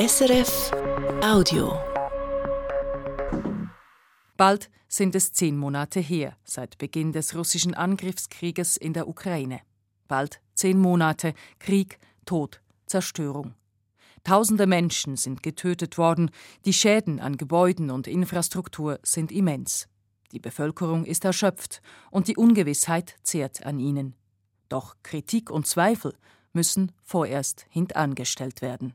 SRF Audio. Bald sind es zehn Monate her, seit Beginn des russischen Angriffskrieges in der Ukraine. Bald zehn Monate Krieg, Tod, Zerstörung. Tausende Menschen sind getötet worden, die Schäden an Gebäuden und Infrastruktur sind immens. Die Bevölkerung ist erschöpft und die Ungewissheit zehrt an ihnen. Doch Kritik und Zweifel müssen vorerst hintangestellt werden.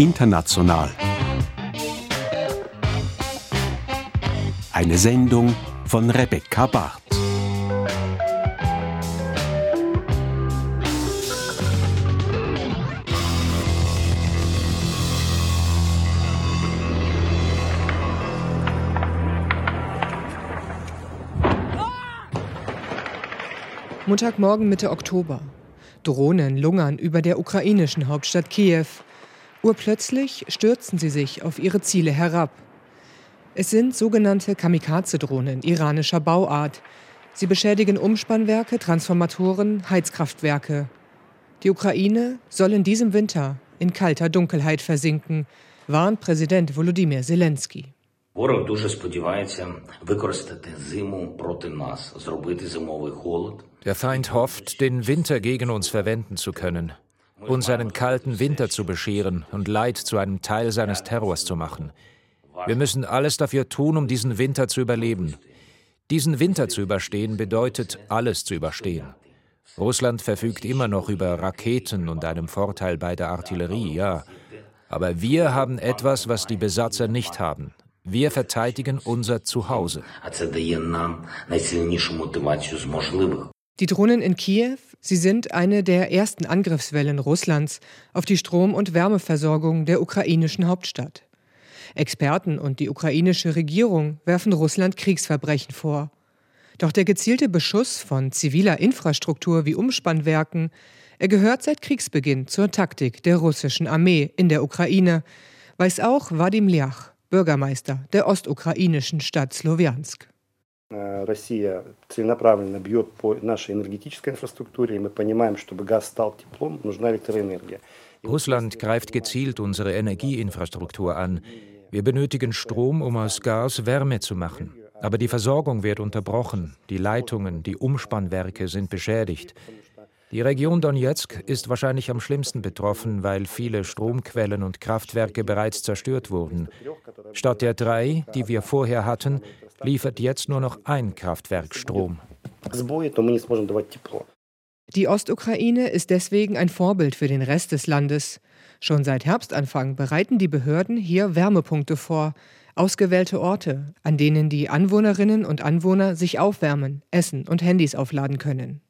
International. Eine Sendung von Rebecca Barth. Montagmorgen Mitte Oktober. Drohnen lungern über der ukrainischen Hauptstadt Kiew. Urplötzlich stürzen sie sich auf ihre Ziele herab. Es sind sogenannte Kamikaze-Drohnen iranischer Bauart. Sie beschädigen Umspannwerke, Transformatoren, Heizkraftwerke. Die Ukraine soll in diesem Winter in kalter Dunkelheit versinken, warnt Präsident Volodymyr Zelensky. Ворог дуже сподівається використати зиму проти нас, зробити зимовий холод. der Feind hofft, den Winter gegen uns verwenden zu können, uns einen kalten Winter zu bescheren und Leid zu einem Teil seines Terrors zu machen. Wir müssen alles dafür tun, um diesen Winter zu überleben. Diesen Winter zu überstehen bedeutet, alles zu überstehen. Russland verfügt immer noch über Raketen und einem Vorteil bei der Artillerie, ja. Aber wir haben etwas, was die Besatzer nicht haben. Wir verteidigen unser Zuhause. Die Drohnen in Kiew, sie sind eine der ersten Angriffswellen Russlands auf die Strom- und Wärmeversorgung der ukrainischen Hauptstadt. Experten und die ukrainische Regierung werfen Russland Kriegsverbrechen vor. Doch der gezielte Beschuss von ziviler Infrastruktur wie Umspannwerken, er gehört seit Kriegsbeginn zur Taktik der russischen Armee in der Ukraine, weiß auch Vadim Lyach, Bürgermeister der ostukrainischen Stadt Slowiansk. Э, Россия целенаправленно бьет по нашей энергетической инфраструктуре, и мы понимаем, чтобы газ стал теплом, нужна электроэнергия. Russland greift gezielt unsere Energieinfrastruktur an. Wir benötigen Strom, um aus Gas Wärme zu machen. Aber die Versorgung wird unterbrochen, die Leitungen, die Umspannwerke sind beschädigt. Die Region Donetsk ist wahrscheinlich am schlimmsten betroffen, weil viele Stromquellen und Kraftwerke bereits zerstört wurden. Statt der drei, die wir vorher hatten, liefert jetzt nur noch ein Kraftwerk Strom. Die Ostukraine ist deswegen ein Vorbild für den Rest des Landes. Schon seit Herbstanfang bereiten die Behörden hier Wärmepunkte vor, ausgewählte Orte, an denen die Anwohnerinnen und Anwohner sich aufwärmen, essen und Handys aufladen können.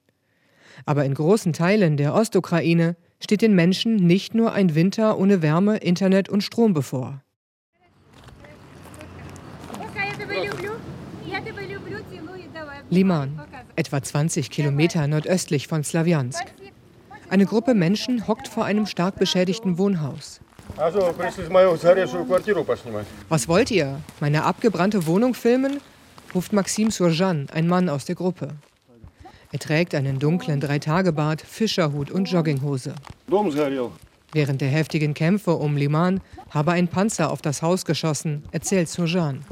Aber in großen Teilen der Ostukraine steht den Menschen nicht nur ein Winter ohne Wärme, Internet und Strom bevor. Liman, etwa 20 Kilometer nordöstlich von Slawiansk. Eine Gruppe Menschen hockt vor einem stark beschädigten Wohnhaus. Was wollt ihr? Meine abgebrannte Wohnung filmen? ruft Maxim Surjan, ein Mann aus der Gruppe. Er trägt einen dunklen Dreitagebart, Fischerhut und Jogginghose. Während der heftigen Kämpfe um Liman habe ein Panzer auf das Haus geschossen, erzählt Surjan.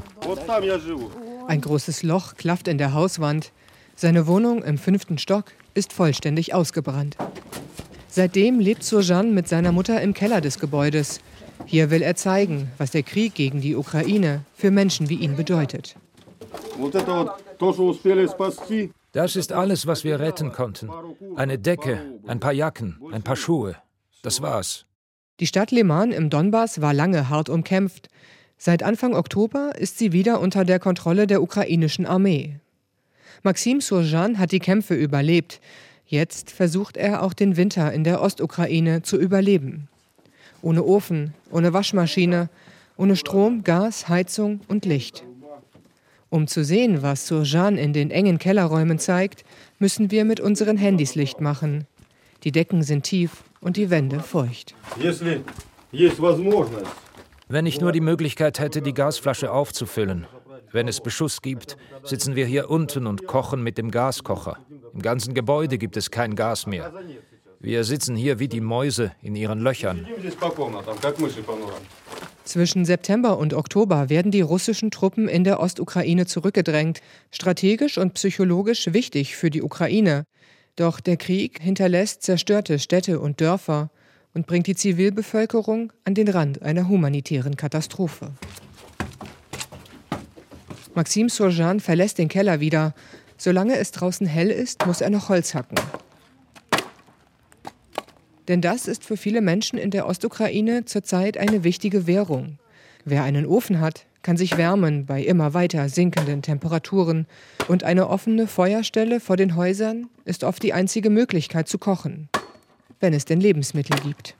Ein großes Loch klafft in der Hauswand. Seine Wohnung im fünften Stock ist vollständig ausgebrannt. Seitdem lebt Surjan mit seiner Mutter im Keller des Gebäudes. Hier will er zeigen, was der Krieg gegen die Ukraine für Menschen wie ihn bedeutet. Das ist alles, was wir retten konnten. Eine Decke, ein paar Jacken, ein paar Schuhe. Das war's. Die Stadt Leman im Donbass war lange hart umkämpft. Seit Anfang Oktober ist sie wieder unter der Kontrolle der ukrainischen Armee. Maxim Surjan hat die Kämpfe überlebt. Jetzt versucht er auch den Winter in der Ostukraine zu überleben. Ohne Ofen, ohne Waschmaschine, ohne Strom, Gas, Heizung und Licht. Um zu sehen, was Surjan in den engen Kellerräumen zeigt, müssen wir mit unseren Handys Licht machen. Die Decken sind tief und die Wände feucht. Если есть возможность, wenn ich nur die Möglichkeit hätte, die Gasflasche aufzufüllen. Wenn es Beschuss gibt, sitzen wir hier unten und kochen mit dem Gaskocher. Im ganzen Gebäude gibt es kein Gas mehr. Wir sitzen hier wie die Mäuse in ihren Löchern. Zwischen September und Oktober werden die russischen Truppen in der Ostukraine zurückgedrängt, strategisch und psychologisch wichtig für die Ukraine. Doch der Krieg hinterlässt zerstörte Städte und Dörfer und bringt die Zivilbevölkerung an den Rand einer humanitären Katastrophe. Maxim Surjan verlässt den Keller wieder. Solange es draußen hell ist, muss er noch Holz hacken. Denn das ist für viele Menschen in der Ostukraine zurzeit eine wichtige Währung. Wer einen Ofen hat, kann sich wärmen bei immer weiter sinkenden Temperaturen. Und eine offene Feuerstelle vor den Häusern ist oft die einzige Möglichkeit zu kochen, wenn es denn Lebensmittel gibt.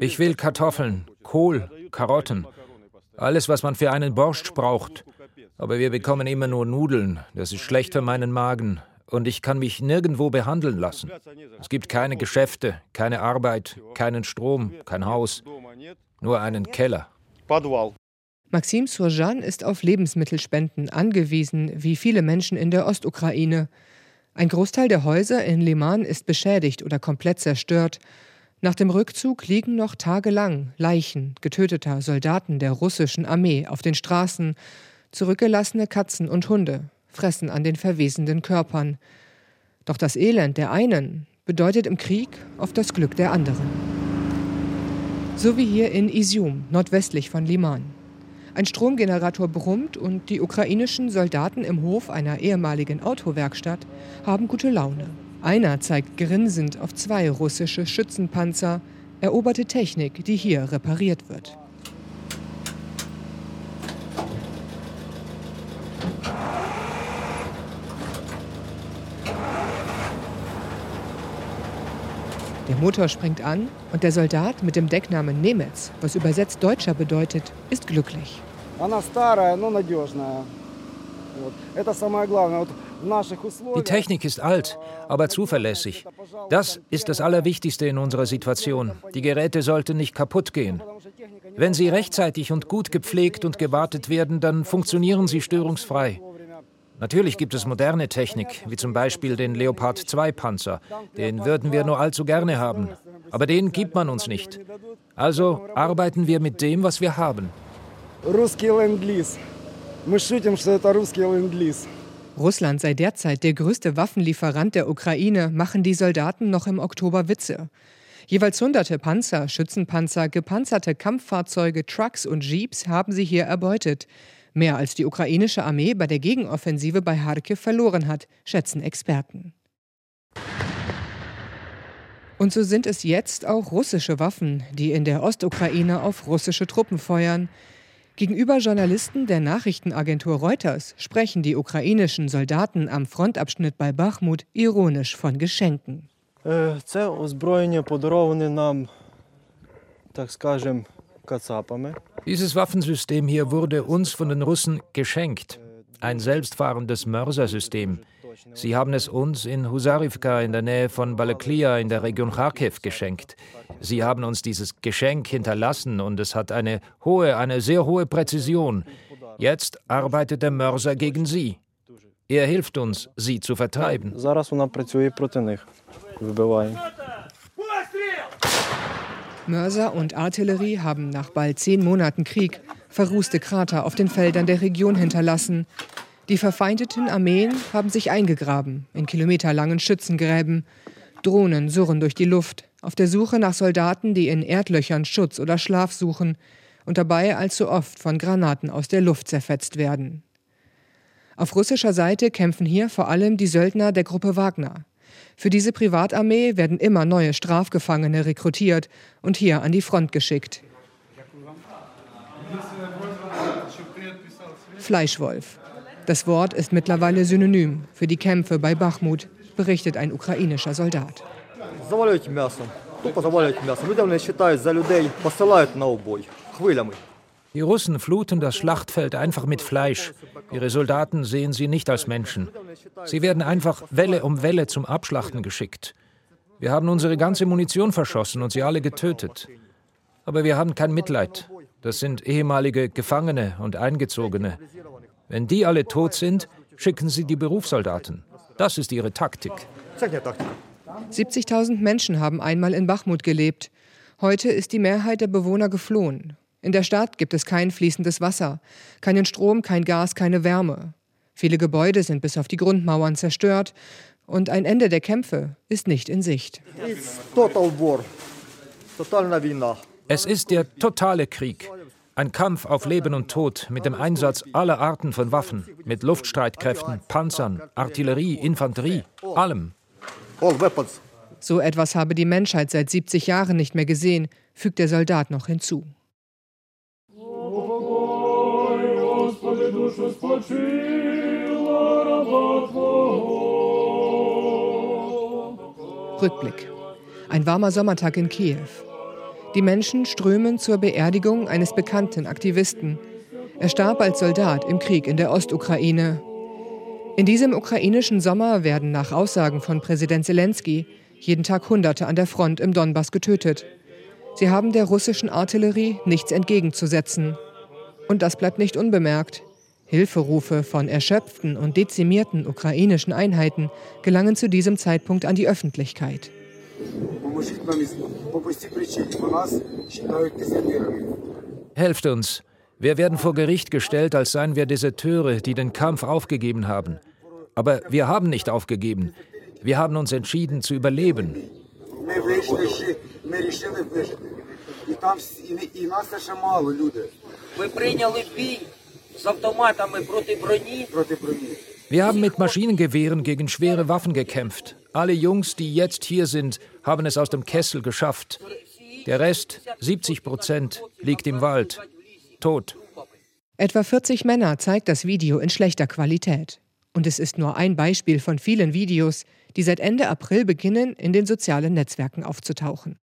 Ich will Kartoffeln, Kohl, Karotten, alles, was man für einen Borscht braucht. Aber wir bekommen immer nur Nudeln. Das ist schlecht für meinen Magen und ich kann mich nirgendwo behandeln lassen. Es gibt keine Geschäfte, keine Arbeit, keinen Strom, kein Haus, nur einen Keller. Maxim Surjan ist auf Lebensmittelspenden angewiesen, wie viele Menschen in der Ostukraine. Ein Großteil der Häuser in Liman ist beschädigt oder komplett zerstört. Nach dem Rückzug liegen noch tagelang Leichen getöteter Soldaten der russischen Armee auf den Straßen, zurückgelassene Katzen und Hunde, fressen an den verwesenden Körpern. Doch das Elend der einen bedeutet im Krieg oft das Glück der anderen. So wie hier in Isium, nordwestlich von Liman. Ein Stromgenerator brummt und die ukrainischen Soldaten im Hof einer ehemaligen Autowerkstatt haben gute Laune. Einer zeigt grinsend auf zwei russische Schützenpanzer, eroberte Technik, die hier repariert wird. Der Motor springt an und der Soldat mit dem Decknamen Nemetz, was übersetzt Deutscher bedeutet, ist glücklich. Die Technik ist alt, aber zuverlässig. Das ist das Allerwichtigste in unserer Situation. Die Geräte sollten nicht kaputt gehen. Wenn sie rechtzeitig und gut gepflegt und gewartet werden, dann funktionieren sie störungsfrei. Natürlich gibt es moderne Technik, wie zum Beispiel den Leopard 2 Panzer. Den würden wir nur allzu gerne haben. Aber den gibt man uns nicht. Also arbeiten wir mit dem, was wir haben. Russland sei derzeit der größte Waffenlieferant der Ukraine, machen die Soldaten noch im Oktober Witze. Jeweils hunderte Panzer, Schützenpanzer, gepanzerte Kampffahrzeuge, Trucks und Jeeps haben sie hier erbeutet Mehr als die ukrainische Armee bei der Gegenoffensive bei Kharkiv verloren hat, schätzen Experten. Und so sind es jetzt auch russische Waffen, die in der Ostukraine auf russische Truppen feuern. Gegenüber Journalisten der Nachrichtenagentur Reuters sprechen die ukrainischen Soldaten am Frontabschnitt bei Bachmut ironisch von Geschenken. Це озброєння подароване нам, так скажем, кацапами. Dieses Waffensystem hier wurde uns von den Russen geschenkt. Ein selbstfahrendes Mörsersystem. Sie haben es uns in Husarivka in der Nähe von Balaklia in der Region Kharkiv geschenkt. Sie haben uns dieses Geschenk hinterlassen und es hat eine hohe, eine sehr hohe Präzision. Jetzt arbeitet der Mörser gegen sie. Er hilft uns, sie zu vertreiben. Зараз вона працює проти них, вибиває. Mörser und Artillerie haben nach bald zehn Monaten Krieg verrußte Krater auf den Feldern der Region hinterlassen. Die verfeindeten Armeen haben sich eingegraben in kilometerlangen Schützengräben. Drohnen surren durch die Luft, auf der Suche nach Soldaten, die in Erdlöchern Schutz oder Schlaf suchen und dabei allzu oft von Granaten aus der Luft zerfetzt werden. Auf russischer Seite kämpfen hier vor allem die Söldner der Gruppe Wagner. Für diese Privatarmee werden immer neue Strafgefangene rekrutiert und hier an die Front geschickt. Fleischwolf. Das Wort ist mittlerweile synonym für die Kämpfe bei Bachmut, berichtet ein ukrainischer Soldat. Завалюють м'ясом. Тупо завалюють м'ясом. Люди вони вважають за людей, посилають на обой хвилями. Die Russen fluten das Schlachtfeld einfach mit Fleisch. Ihre Soldaten sehen sie nicht als Menschen. Sie werden einfach Welle um Welle zum Abschlachten geschickt. Wir haben unsere ganze Munition verschossen und sie alle getötet. Aber wir haben kein Mitleid. Das sind ehemalige Gefangene und Eingezogene. Wenn die alle tot sind, schicken sie die Berufssoldaten. Das ist ihre Taktik. 70.000 Menschen haben einmal in Bachmut gelebt. Heute ist die Mehrheit der Bewohner geflohen. In der Stadt gibt es kein fließendes Wasser, keinen Strom, kein Gas, keine Wärme. Viele Gebäude sind bis auf die Grundmauern zerstört und ein Ende der Kämpfe ist nicht in Sicht. Es ist der totale Krieg. Ein Kampf auf Leben und Tod mit dem Einsatz aller Arten von Waffen, mit Luftstreitkräften, Panzern, Artillerie, Infanterie, allem. So etwas habe die Menschheit seit 70 Jahren nicht mehr gesehen, fügt der Soldat noch hinzu. Rückblick. Ein warmer Sommertag in Kiew. Die Menschen strömen zur Beerdigung eines bekannten Aktivisten. Er starb als Soldat im Krieg in der Ostukraine. In diesem ukrainischen Sommer werden nach Aussagen von Präsident Zelensky jeden Tag Hunderte an der Front im Donbass getötet. Sie haben der russischen Artillerie nichts entgegenzusetzen. Und das bleibt nicht unbemerkt. Hilferufe von erschöpften und dezimierten ukrainischen Einheiten gelangen zu diesem Zeitpunkt an die Öffentlichkeit. Helft uns. Wir werden vor Gericht gestellt, als seien wir Deserteure, die den Kampf aufgegeben haben. Aber wir haben nicht aufgegeben. Wir haben uns entschieden zu überleben. Wir haben mit Maschinengewehren gegen schwere Waffen gekämpft. Alle Jungs, die jetzt hier sind, haben es aus dem Kessel geschafft. Der Rest, 70 Prozent, liegt im Wald. Tot. Etwa 40 Männer zeigt das Video in schlechter Qualität. Und es ist nur ein Beispiel von vielen Videos, die seit Ende April beginnen, in den sozialen Netzwerken aufzutauchen.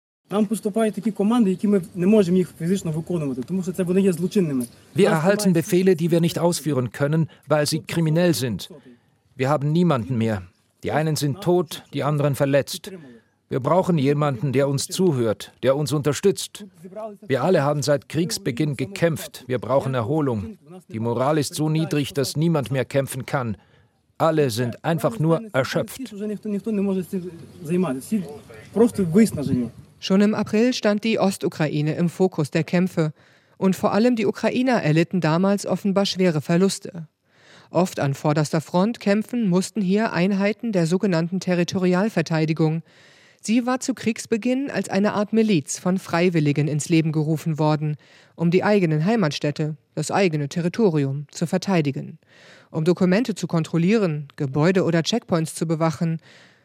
Wir erhalten Befehle, die wir nicht ausführen können, weil sie kriminell sind. Wir haben niemanden mehr. Die einen sind tot, die anderen verletzt. Wir brauchen jemanden, der uns zuhört, der uns unterstützt. Wir alle haben seit Kriegsbeginn gekämpft. Wir brauchen Erholung. Die Moral ist so niedrig, dass niemand mehr kämpfen kann. Alle sind einfach nur erschöpft. Schon im April stand die Ostukraine im Fokus der Kämpfe. Und vor allem die Ukrainer erlitten damals offenbar schwere Verluste. Oft an vorderster Front kämpfen mussten hier Einheiten der sogenannten Territorialverteidigung. Sie war zu Kriegsbeginn als eine Art Miliz von Freiwilligen ins Leben gerufen worden, um die eigenen Heimatstädte, das eigene Territorium zu verteidigen, um Dokumente zu kontrollieren, Gebäude oder Checkpoints zu bewachen.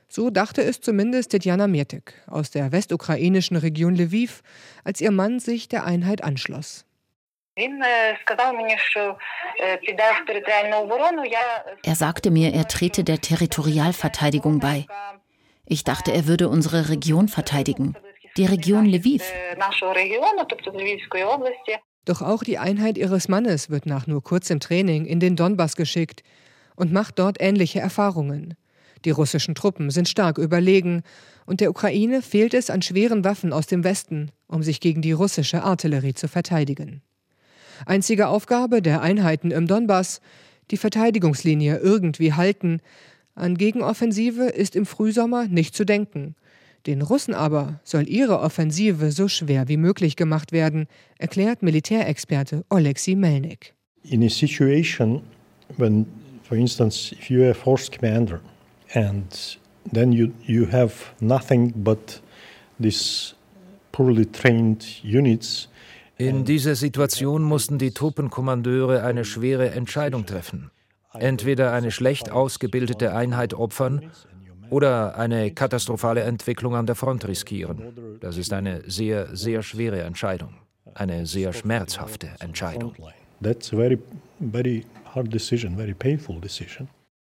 So dachte es zumindest Tetjana Mirtek aus der westukrainischen Region Lviv, als ihr Mann sich der Einheit anschloss. Er sagte mir, er trete der Territorialverteidigung bei. Ich dachte, er würde unsere Region verteidigen, die Region Lviv. Doch auch die Einheit ihres Mannes wird nach nur kurzem Training in den Donbass geschickt und macht dort ähnliche Erfahrungen. Die russischen Truppen sind stark überlegen und der Ukraine fehlt es an schweren Waffen aus dem Westen, um sich gegen die russische Artillerie zu verteidigen. Einzige Aufgabe der Einheiten im Donbass, die Verteidigungslinie irgendwie halten an Gegenoffensive ist im Frühsommer nicht zu denken. Den Russen aber soll ihre Offensive so schwer wie möglich gemacht werden, erklärt Militärexperte Oleksiy Melnik. In a situation when, for instance, if you're a force commander and then you, you have nothing but these poorly trained units, in dieser Situation mussten die Truppenkommandeure eine schwere Entscheidung treffen entweder eine schlecht ausgebildete Einheit opfern oder eine katastrophale Entwicklung an der Front riskieren. Das ist eine sehr, sehr schwere Entscheidung, eine sehr schmerzhafte Entscheidung.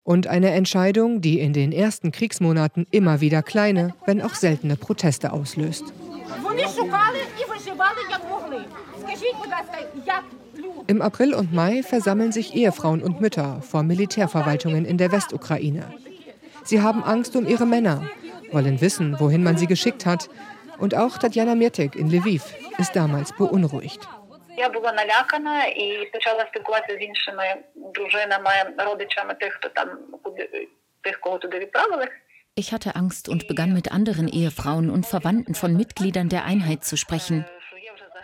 Und eine Entscheidung, die in den ersten Kriegsmonaten immer wieder kleine, wenn auch seltene Proteste auslöst. Im April und Mai versammeln sich Ehefrauen und Mütter vor Militärverwaltungen in der Westukraine. Sie haben Angst um ihre Männer, wollen wissen, wohin man sie geschickt hat, Und auch Tatjana Mirtek in Lviv ist damals beunruhigt. Я була налякана і почала спілкуватися з іншими дружинами, родичами тих, хто там тих, кого туди відправили. Ich hatte Angst und begann mit anderen Ehefrauen und Verwandten von Mitgliedern der Einheit zu sprechen.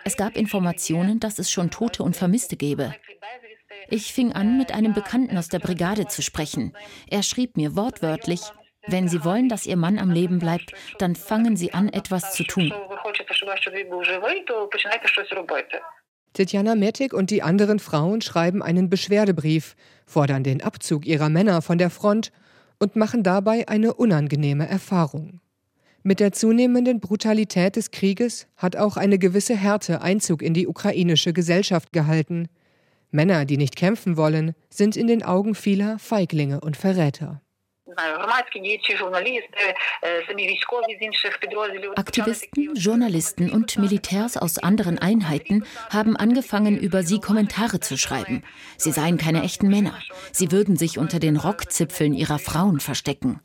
Es gab Informationen, dass es schon Tote und Vermisste gäbe. Ich fing an, mit einem Bekannten aus der Brigade zu sprechen. Er schrieb mir wortwörtlich, wenn Sie wollen, dass Ihr Mann am Leben bleibt, dann fangen Sie an, etwas zu tun. Tetjana Metik und die anderen Frauen schreiben einen Beschwerdebrief, fordern den Abzug ihrer Männer von der Front und machen dabei eine unangenehme Erfahrung. Mit der zunehmenden Brutalität des Krieges hat auch eine gewisse Härte Einzug in die ukrainische Gesellschaft gehalten. Männer, die nicht kämpfen wollen, sind in den Augen vieler Feiglinge und Verräter. Aktivisten, Journalisten und Militärs aus anderen Einheiten haben angefangen, über sie Kommentare zu schreiben. Sie seien keine echten Männer. Sie würden sich unter den Rockzipfeln ihrer Frauen verstecken.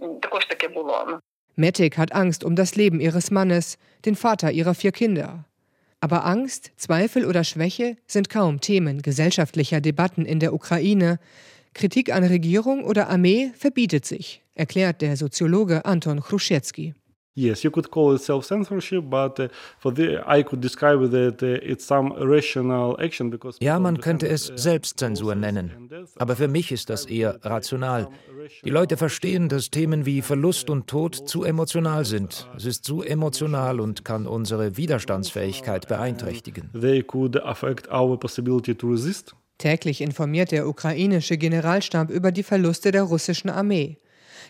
Metik hat Angst um das Leben ihres Mannes, den Vater ihrer vier Kinder. Aber Angst, Zweifel oder Schwäche sind kaum Themen gesellschaftlicher Debatten in der Ukraine. Kritik an Regierung oder Armee verbietet sich, erklärt der Soziologe Anton Chruschetski. Yes, you could call it self-censorship, but uh, for the, I could describe that uh, it's some rational action because Ja, man könnte es Selbstzensur nennen, aber für mich ist das eher rational. Die Leute verstehen, dass Themen wie Verlust und Tod zu emotional sind. Es ist zu emotional und kann unsere Widerstandsfähigkeit beeinträchtigen. They could affect our possibility to resist. Täglich informiert der ukrainische Generalstab über die Verluste der russischen Armee.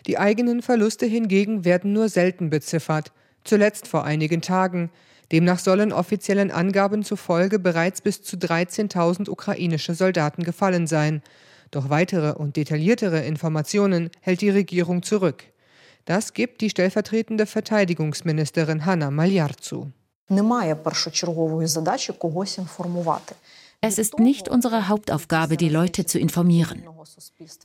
Die eigenen Verluste hingegen werden nur selten beziffert, zuletzt vor einigen Tagen. Demnach sollen offiziellen Angaben zufolge bereits bis zu 13.000 ukrainische Soldaten gefallen sein. Doch weitere und detailliertere Informationen hält die Regierung zurück. Das gibt die stellvertretende Verteidigungsministerin Hanna Maljar zu. Немає першочергової задачі когось інформувати. Es ist nicht unsere Hauptaufgabe, die Leute zu informieren.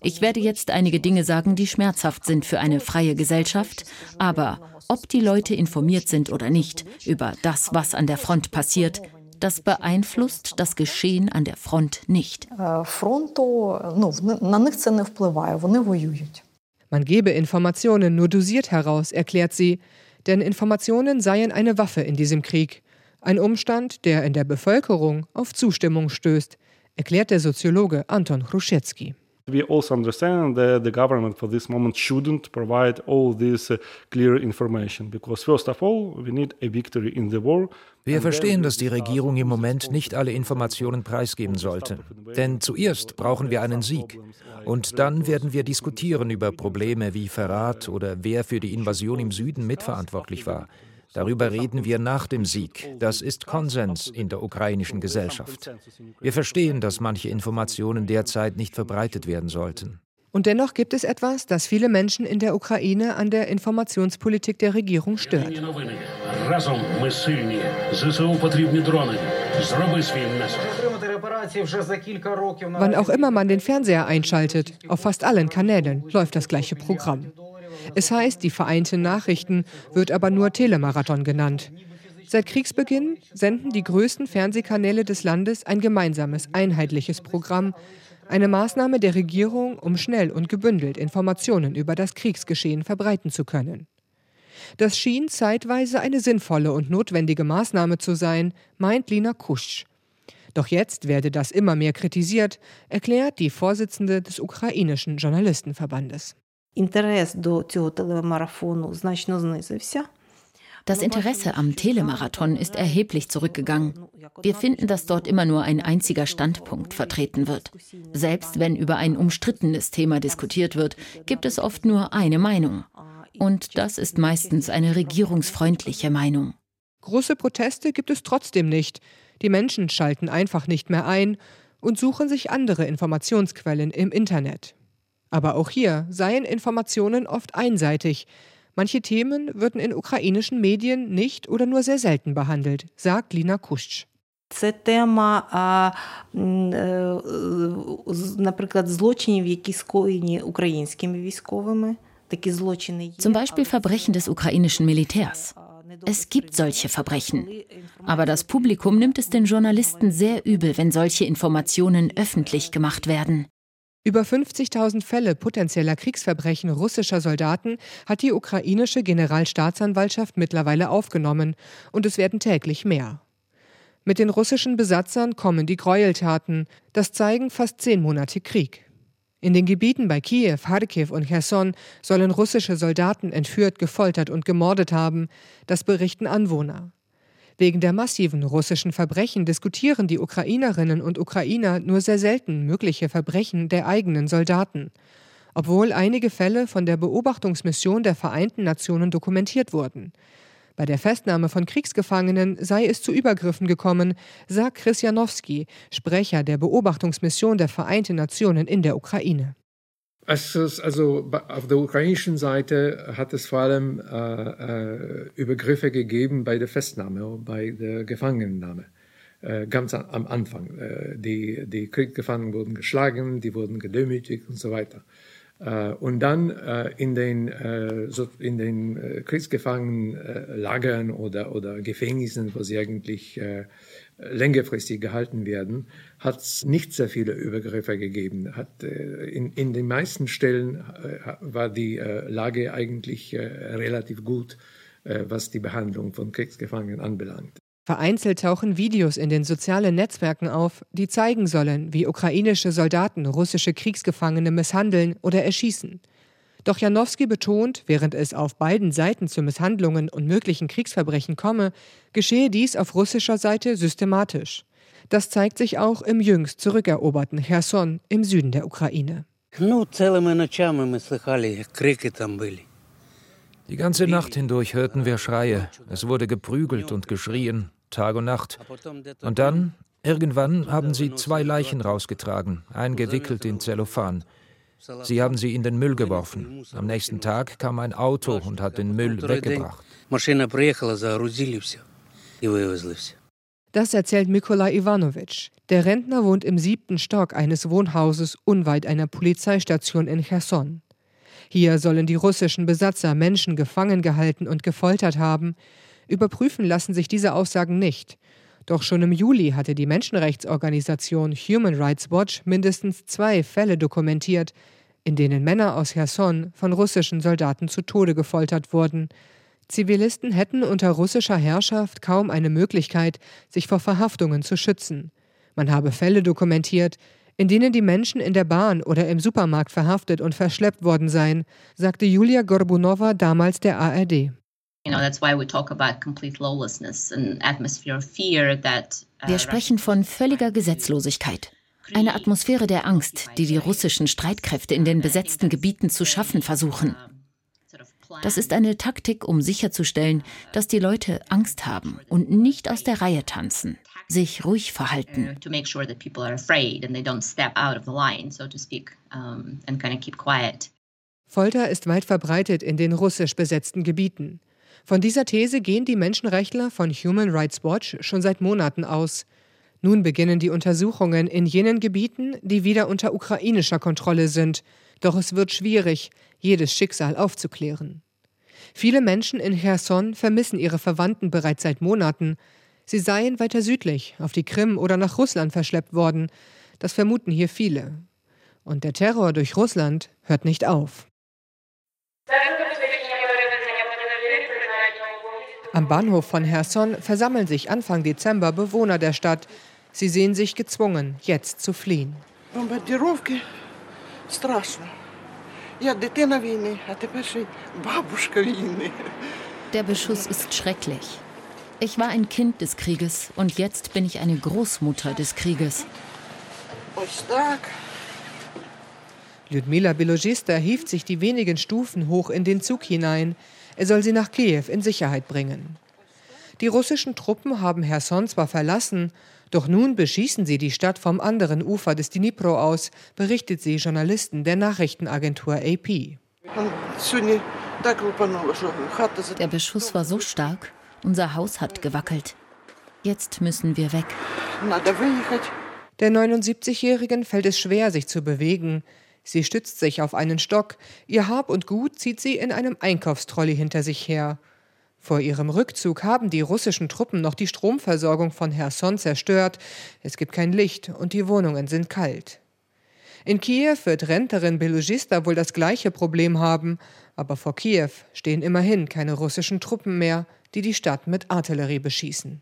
Ich werde jetzt einige Dinge sagen, die schmerzhaft sind für eine freie Gesellschaft, aber ob die Leute informiert sind oder nicht über das, was an der Front passiert, das beeinflusst das Geschehen an der Front nicht. Man gebe Informationen nur dosiert heraus, erklärt sie, denn Informationen seien eine Waffe in diesem Krieg. Ein Umstand, der in der Bevölkerung auf Zustimmung stößt, erklärt der Soziologe Anton Chruschetski. We also understand that the government for this moment shouldn't provide all this uh, clear information because first of all we need a victory in the war. Wir verstehen, dass die Regierung im Moment nicht alle Informationen preisgeben sollte. Denn zuerst brauchen wir einen Sieg. Und dann werden wir diskutieren über Probleme wie Verrat oder wer für die Invasion im Süden mitverantwortlich war. Darüber reden wir nach dem Sieg. Das ist Konsens in der ukrainischen Gesellschaft. Wir verstehen, dass manche Informationen derzeit nicht verbreitet werden sollten. Und dennoch gibt es etwas, das viele Menschen in der Ukraine an der Informationspolitik der Regierung stört. Wann auch immer man den Fernseher einschaltet, auf fast allen Kanälen läuft das gleiche Programm. Es heißt, die Vereinten Nachrichten wird aber nur Telemarathon genannt. Seit Kriegsbeginn senden die größten Fernsehkanäle des Landes ein gemeinsames, einheitliches Programm, eine Maßnahme der Regierung, um schnell und gebündelt Informationen über das Kriegsgeschehen verbreiten zu können. Das schien zeitweise eine sinnvolle und notwendige Maßnahme zu sein, meint Lina Kusch. Doch jetzt werde das immer mehr kritisiert, erklärt die Vorsitzende des ukrainischen Journalistenverbandes. Інтерес до цього телемарафону значно знизився. Das Interesse am Telemarathon ist erheblich zurückgegangen. Wir finden, dass dort immer nur ein einziger Standpunkt vertreten wird. Selbst wenn über ein umstrittenes Thema diskutiert wird, gibt es oft nur eine Meinung. Und das ist meistens eine regierungsfreundliche Meinung. Große Proteste gibt es trotzdem nicht. Die Menschen schalten einfach nicht mehr ein und suchen sich andere Informationsquellen im Internet. Aber auch hier seien Informationen oft einseitig. Manche Themen würden in ukrainischen Medien nicht oder nur sehr selten behandelt, sagt Lina Kusch. Це тема, а, наприклад, злочинів, які скоєні українськими військовими. Zum Beispiel Verbrechen des ukrainischen Militärs. Es gibt solche Verbrechen. Aber das Publikum nimmt es den Journalisten sehr übel, wenn solche Informationen öffentlich gemacht werden. Über 50.000 Fälle potenzieller Kriegsverbrechen russischer Soldaten hat die ukrainische Generalstaatsanwaltschaft mittlerweile aufgenommen, und es werden täglich mehr. Mit den russischen Besatzern kommen die Gräueltaten, das zeigen fast zehn Monate Krieg. In den Gebieten bei Kiew, Kharkiv und Cherson sollen russische Soldaten entführt, gefoltert und gemordet haben, das berichten Anwohner. Wegen der massiven russischen Verbrechen diskutieren die Ukrainerinnen und Ukrainer nur sehr selten mögliche Verbrechen der eigenen Soldaten, obwohl einige Fälle von der Beobachtungsmission der Vereinten Nationen dokumentiert wurden. Bei der Festnahme von Kriegsgefangenen sei es zu Übergriffen gekommen, sagt Chris Janowski, Sprecher der Beobachtungsmission der Vereinten Nationen in der Ukraine. Es also auf der ukrainischen Seite hat es vor allem äh, äh, Übergriffe gegeben bei der Festnahme, bei der Gefangennahme. Äh, ganz am Anfang. Äh, die, die Kriegsgefangenen wurden geschlagen, die wurden gedemütigt und so weiter. Äh, und dann äh, in den, so in den Kriegsgefangenenlagern oder, oder Gefängnissen, wo sie eigentlich längerfristig gehalten werden, hat es nicht sehr viele Übergriffe gegeben. Hat, äh, in, in den meisten Stellen äh, war die äh, Lage eigentlich relativ gut, was die Behandlung von Kriegsgefangenen anbelangt. Vereinzelt tauchen Videos in den sozialen Netzwerken auf, die zeigen sollen, wie ukrainische Soldaten russische Kriegsgefangene misshandeln oder erschießen. Doch Janowski betont, während es auf beiden Seiten zu Misshandlungen und möglichen Kriegsverbrechen komme, geschehe dies auf russischer Seite systematisch. Das zeigt sich auch im jüngst zurückeroberten Cherson im Süden der Ukraine. Die ganze Nacht hindurch hörten wir Schreie. Es wurde geprügelt und geschrien, Tag und Nacht. Und dann, irgendwann, haben sie zwei Leichen rausgetragen, eingewickelt in Zellophan. Sie haben sie in den Müll geworfen. Am nächsten Tag kam ein Auto und hat den Müll weggebracht. Das erzählt Mikola Ivanovic. Der Rentner wohnt im siebten Stock eines Wohnhauses unweit einer Polizeistation in Cherson. Hier sollen die russischen Besatzer Menschen gefangen gehalten und gefoltert haben. Überprüfen lassen sich diese Aussagen nicht. Doch schon im Juli hatte die Menschenrechtsorganisation Human Rights Watch mindestens zwei Fälle dokumentiert, in denen Männer aus Cherson von russischen Soldaten zu Tode gefoltert wurden. Zivilisten hätten unter russischer Herrschaft kaum eine Möglichkeit, sich vor Verhaftungen zu schützen. Man habe Fälle dokumentiert, in denen die Menschen in der Bahn oder im Supermarkt verhaftet und verschleppt worden seien, sagte Julia Gorbunova damals der ARD. Uh, Wir sprechen von völliger Gesetzlosigkeit. Eine Atmosphäre der Angst, die die russischen Streitkräfte in den besetzten Gebieten zu schaffen versuchen. Das ist eine Taktik, um sicherzustellen, dass die Leute Angst haben und nicht aus der Reihe tanzen, sich ruhig verhalten. Folter ist weit verbreitet in den russisch besetzten Gebieten. Von dieser These gehen die Menschenrechtler von Human Rights Watch schon seit Monaten aus. Nun beginnen die Untersuchungen in jenen Gebieten, die wieder unter ukrainischer Kontrolle sind. Doch es wird schwierig, jedes Schicksal aufzuklären. Viele Menschen in Cherson vermissen ihre Verwandten bereits seit Monaten. Sie seien weiter südlich, auf die Krim oder nach Russland verschleppt worden. Das vermuten hier viele. Und der Terror durch Russland hört nicht auf. Am Bahnhof von Herson versammeln sich Anfang Dezember Bewohner der Stadt. Sie sehen sich gezwungen, jetzt zu fliehen. Der Beschuss ist schrecklich. Ich war ein Kind des Krieges und jetzt bin ich eine Großmutter des Krieges. Lyudmila Bilogista hieft sich die wenigen Stufen hoch in den Zug hinein. Er soll sie nach Kiew in Sicherheit bringen. Die russischen Truppen haben Herson zwar verlassen, doch nun beschießen sie die Stadt vom anderen Ufer des Dnipro aus, berichtet sie Journalisten der Nachrichtenagentur AP. Der Beschuss war so stark, unser Haus hat gewackelt. Jetzt müssen wir weg. Der 79-Jährigen fällt es schwer, sich zu bewegen. Sie stützt sich auf einen Stock. Ihr Hab und Gut zieht sie in einem Einkaufstrolley hinter sich her. Vor ihrem Rückzug haben die russischen Truppen noch die Stromversorgung von Herson zerstört. Es gibt kein Licht und die Wohnungen sind kalt. In Kiew wird Renterin Belugista wohl das gleiche Problem haben, aber vor Kiew stehen immerhin keine russischen Truppen mehr, die die Stadt mit Artillerie beschießen.